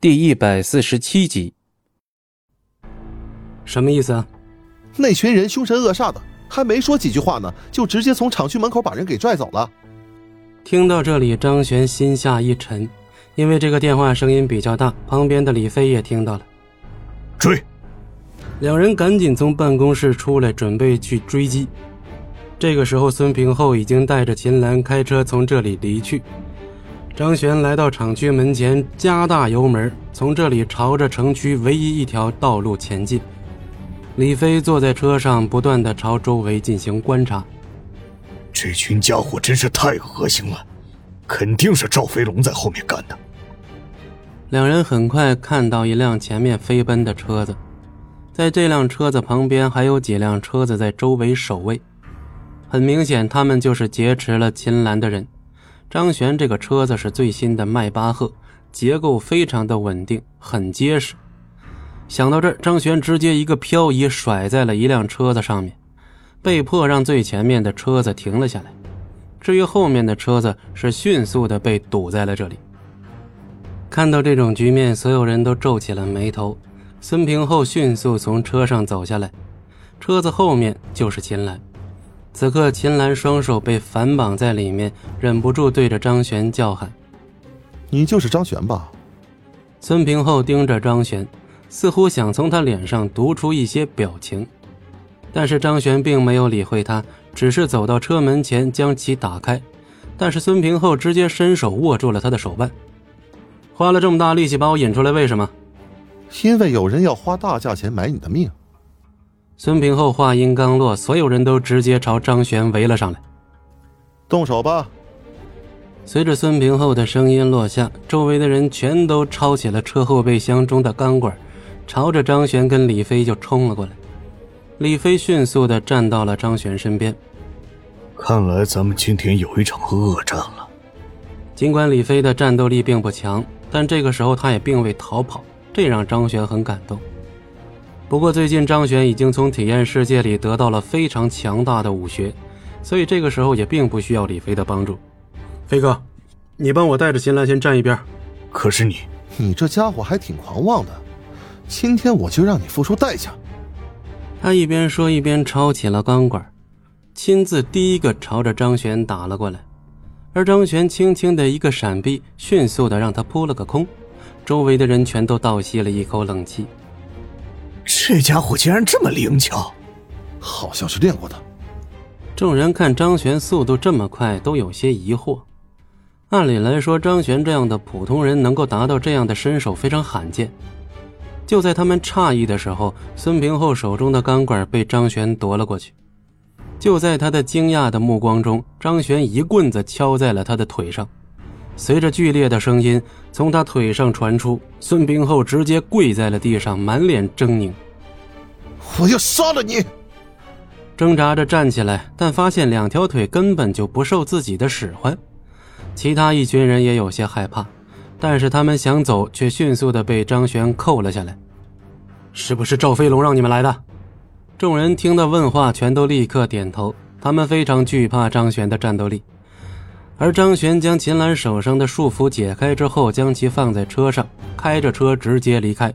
第一百四十七集，什么意思啊？那群人凶神恶煞的，还没说几句话呢，就直接从厂区门口把人给拽走了。听到这里，张璇心下一沉，因为这个电话声音比较大，旁边的李飞也听到了。追！两人赶紧从办公室出来，准备去追击。这个时候，孙平厚已经带着秦岚开车从这里离去。张璇来到厂区门前，加大油门，从这里朝着城区唯一一条道路前进。李飞坐在车上，不断的朝周围进行观察。这群家伙真是太恶心了，肯定是赵飞龙在后面干的。两人很快看到一辆前面飞奔的车子，在这辆车子旁边还有几辆车子在周围守卫，很明显，他们就是劫持了秦岚的人。张璇这个车子是最新的迈巴赫，结构非常的稳定，很结实。想到这儿，张璇直接一个漂移甩在了一辆车子上面，被迫让最前面的车子停了下来。至于后面的车子，是迅速的被堵在了这里。看到这种局面，所有人都皱起了眉头。孙平厚迅速从车上走下来，车子后面就是秦岚。此刻，秦岚双手被反绑在里面，忍不住对着张璇叫喊：“你就是张璇吧？”孙平厚盯着张璇，似乎想从他脸上读出一些表情，但是张璇并没有理会他，只是走到车门前将其打开。但是孙平厚直接伸手握住了他的手腕，花了这么大力气把我引出来，为什么？因为有人要花大价钱买你的命。孙平后话音刚落，所有人都直接朝张璇围了上来。动手吧！随着孙平后的声音落下，周围的人全都抄起了车后备箱中的钢管，朝着张璇跟李飞就冲了过来。李飞迅速的站到了张璇身边。看来咱们今天有一场恶战了。尽管李飞的战斗力并不强，但这个时候他也并未逃跑，这让张璇很感动。不过最近张璇已经从体验世界里得到了非常强大的武学，所以这个时候也并不需要李飞的帮助。飞哥，你帮我带着秦岚先站一边。可是你，你这家伙还挺狂妄的，今天我就让你付出代价。他一边说一边抄起了钢管，亲自第一个朝着张璇打了过来，而张璇轻轻的一个闪避，迅速的让他扑了个空，周围的人全都倒吸了一口冷气。这家伙竟然这么灵巧，好像是练过的。众人看张璇速度这么快，都有些疑惑。按理来说，张璇这样的普通人能够达到这样的身手非常罕见。就在他们诧异的时候，孙平厚手中的钢管被张璇夺了过去。就在他的惊讶的目光中，张璇一棍子敲在了他的腿上，随着剧烈的声音从他腿上传出，孙平厚直接跪在了地上，满脸狰狞。我要杀了你！挣扎着站起来，但发现两条腿根本就不受自己的使唤。其他一群人也有些害怕，但是他们想走，却迅速的被张璇扣了下来。是不是赵飞龙让你们来的？众人听到问话，全都立刻点头。他们非常惧怕张璇的战斗力。而张璇将秦岚手上的束缚解开之后，将其放在车上，开着车直接离开。